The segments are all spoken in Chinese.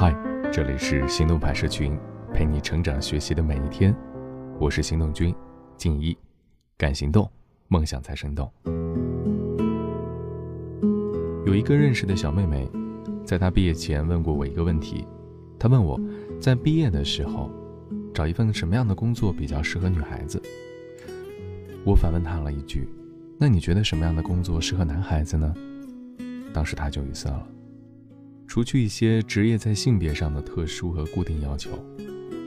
嗨，这里是行动派社群，陪你成长学习的每一天。我是行动君静一，敢行动，梦想才生动。有一个认识的小妹妹，在她毕业前问过我一个问题，她问我在毕业的时候，找一份什么样的工作比较适合女孩子。我反问她了一句：“那你觉得什么样的工作适合男孩子呢？”当时她就语塞了。除去一些职业在性别上的特殊和固定要求，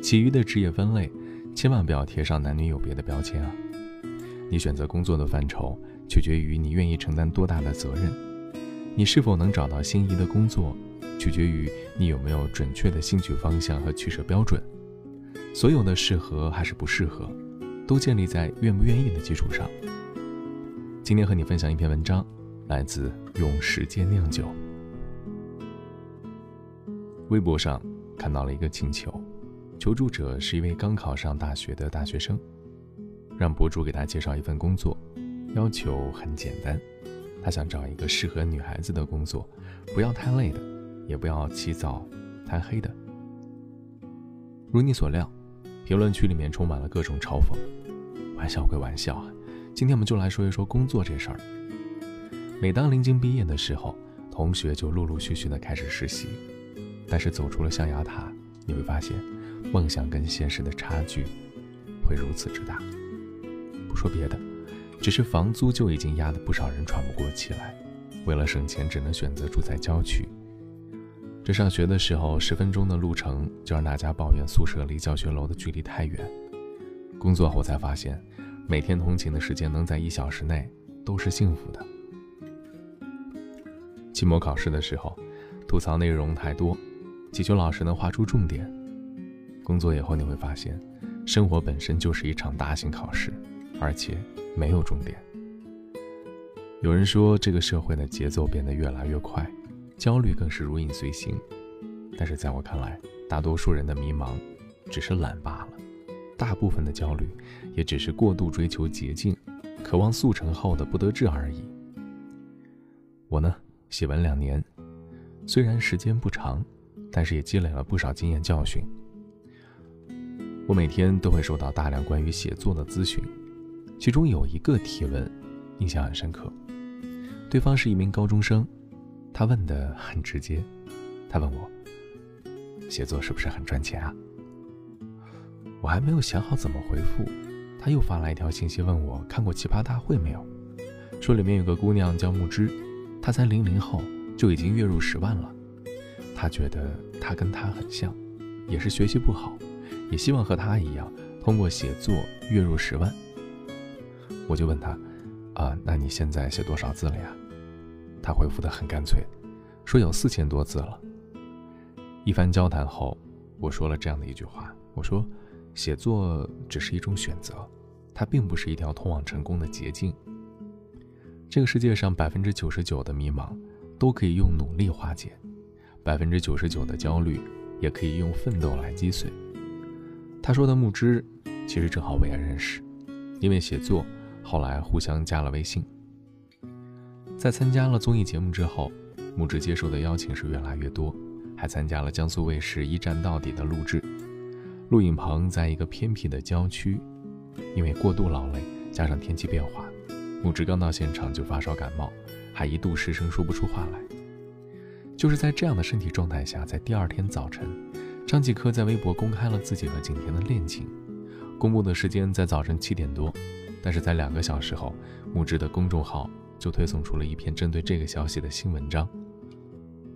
其余的职业分类，千万不要贴上男女有别的标签啊！你选择工作的范畴，取决于你愿意承担多大的责任；你是否能找到心仪的工作，取决于你有没有准确的兴趣方向和取舍标准。所有的适合还是不适合，都建立在愿不愿意的基础上。今天和你分享一篇文章，来自用时间酿酒。微博上看到了一个请求，求助者是一位刚考上大学的大学生，让博主给他介绍一份工作，要求很简单，他想找一个适合女孩子的工作，不要太累的，也不要起早贪黑的。如你所料，评论区里面充满了各种嘲讽。玩笑归玩笑啊，今天我们就来说一说工作这事儿。每当临近毕业的时候，同学就陆陆续续的开始实习。但是走出了象牙塔，你会发现，梦想跟现实的差距会如此之大。不说别的，只是房租就已经压得不少人喘不过气来。为了省钱，只能选择住在郊区。这上学的时候，十分钟的路程就让大家抱怨宿舍离教学楼的距离太远。工作后才发现，每天通勤的时间能在一小时内，都是幸福的。期末考试的时候，吐槽内容太多。祈求老师能画出重点。工作以后你会发现，生活本身就是一场大型考试，而且没有重点。有人说，这个社会的节奏变得越来越快，焦虑更是如影随形。但是在我看来，大多数人的迷茫只是懒罢了，大部分的焦虑也只是过度追求捷径、渴望速成后的不得志而已。我呢，写文两年，虽然时间不长。但是也积累了不少经验教训。我每天都会收到大量关于写作的咨询，其中有一个提问印象很深刻。对方是一名高中生，他问的很直接，他问我：“写作是不是很赚钱啊？”我还没有想好怎么回复，他又发来一条信息问我看过《奇葩大会》没有，说里面有个姑娘叫木之，她才零零后就已经月入十万了。他觉得他跟他很像，也是学习不好，也希望和他一样通过写作月入十万。我就问他，啊，那你现在写多少字了呀？他回复的很干脆，说有四千多字了。一番交谈后，我说了这样的一句话，我说，写作只是一种选择，它并不是一条通往成功的捷径。这个世界上百分之九十九的迷茫，都可以用努力化解。百分之九十九的焦虑，也可以用奋斗来击碎。他说的木之，其实正好我也认识，因为写作，后来互相加了微信。在参加了综艺节目之后，木之接受的邀请是越来越多，还参加了江苏卫视《一站到底》的录制。录影棚在一个偏僻的郊区，因为过度劳累加上天气变化，木之刚到现场就发烧感冒，还一度失声说不出话来。就是在这样的身体状态下，在第二天早晨，张继科在微博公开了自己和景甜的恋情。公布的时间在早晨七点多，但是在两个小时后，木之的公众号就推送出了一篇针对这个消息的新文章。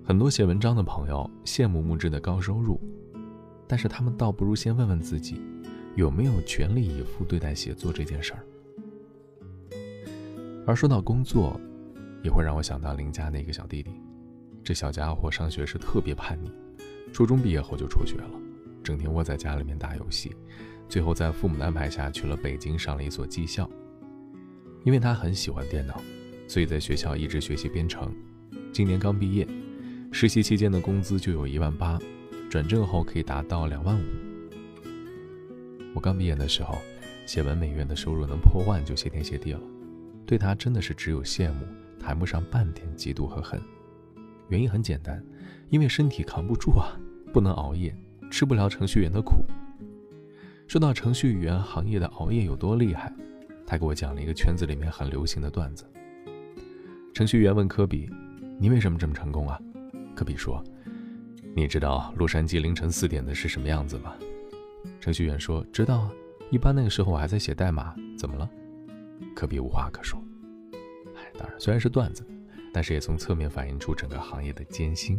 很多写文章的朋友羡慕木之的高收入，但是他们倒不如先问问自己，有没有全力以赴对待写作这件事儿。而说到工作，也会让我想到邻家那个小弟弟。这小家伙上学时特别叛逆，初中毕业后就辍学了，整天窝在家里面打游戏，最后在父母的安排下去了北京上了一所技校。因为他很喜欢电脑，所以在学校一直学习编程。今年刚毕业，实习期间的工资就有一万八，转正后可以达到两万五。我刚毕业的时候，写文每月的收入能破万就谢天谢地了，对他真的是只有羡慕，谈不上半点嫉妒和恨。原因很简单，因为身体扛不住啊，不能熬夜，吃不了程序员的苦。说到程序员行业的熬夜有多厉害，他给我讲了一个圈子里面很流行的段子。程序员问科比：“你为什么这么成功啊？”科比说：“你知道洛杉矶凌晨四点的是什么样子吗？”程序员说：“知道啊，一般那个时候我还在写代码。怎么了？”科比无话可说。哎，当然，虽然是段子，但是也从侧面反映出整个行业的艰辛。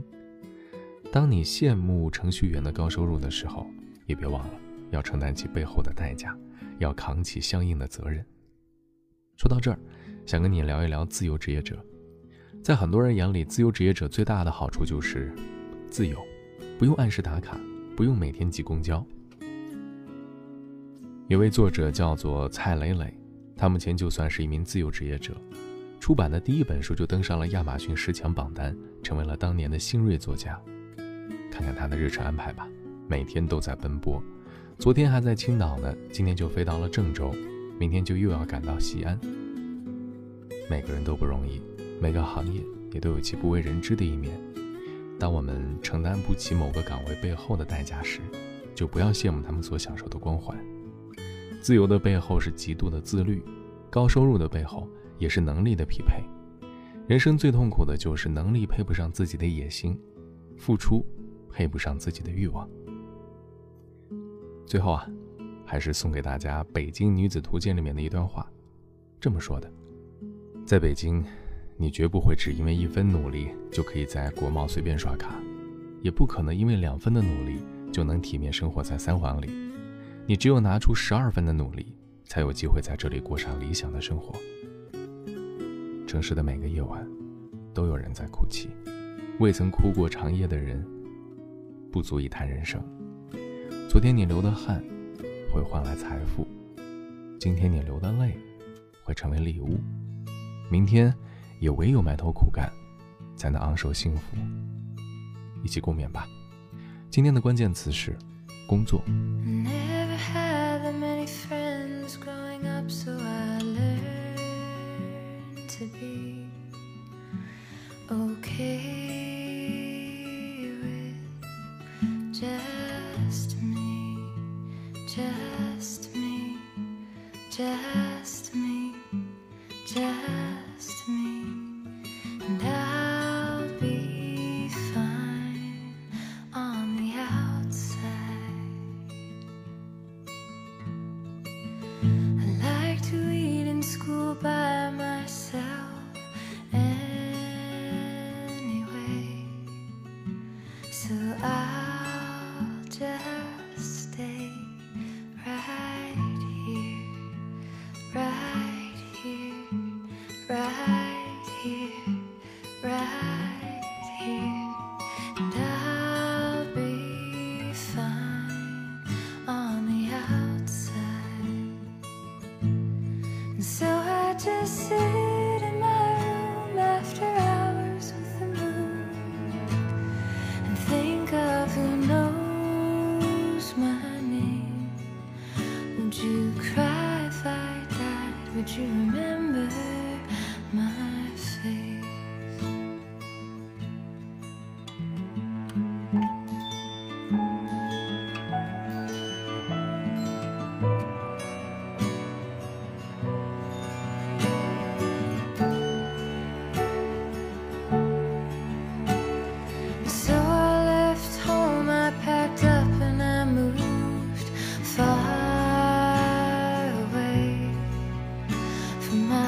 当你羡慕程序员的高收入的时候，也别忘了要承担起背后的代价，要扛起相应的责任。说到这儿，想跟你聊一聊自由职业者。在很多人眼里，自由职业者最大的好处就是自由，不用按时打卡，不用每天挤公交。有位作者叫做蔡磊磊，他目前就算是一名自由职业者，出版的第一本书就登上了亚马逊十强榜单，成为了当年的新锐作家。看看他的日程安排吧，每天都在奔波。昨天还在青岛呢，今天就飞到了郑州，明天就又要赶到西安。每个人都不容易，每个行业也都有其不为人知的一面。当我们承担不起某个岗位背后的代价时，就不要羡慕他们所享受的光环。自由的背后是极度的自律，高收入的背后也是能力的匹配。人生最痛苦的就是能力配不上自己的野心，付出。配不上自己的欲望。最后啊，还是送给大家《北京女子图鉴》里面的一段话，这么说的：在北京，你绝不会只因为一分努力就可以在国贸随便刷卡，也不可能因为两分的努力就能体面生活在三环里。你只有拿出十二分的努力，才有机会在这里过上理想的生活。城市的每个夜晚，都有人在哭泣，未曾哭过长夜的人。不足以谈人生。昨天你流的汗，会换来财富；今天你流的泪，会成为礼物。明天，也唯有埋头苦干，才能昂首幸福。一起共勉吧。今天的关键词是工作。to be okay. Mà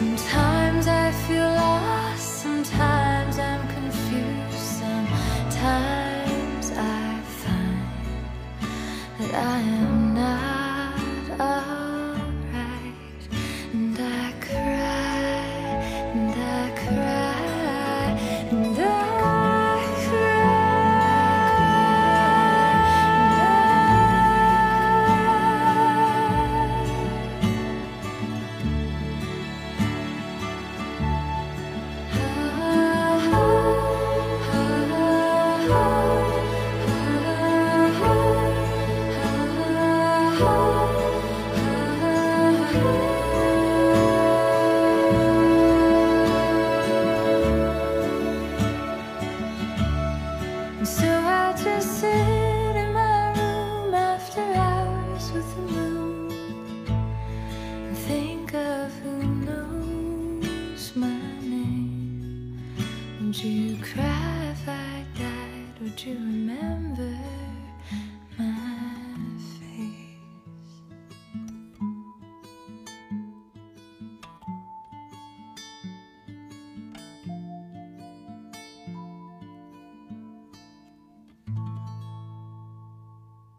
Sometimes I feel lost, sometimes I'm confused, sometimes I find that I Would you cry if I died? Would you remember?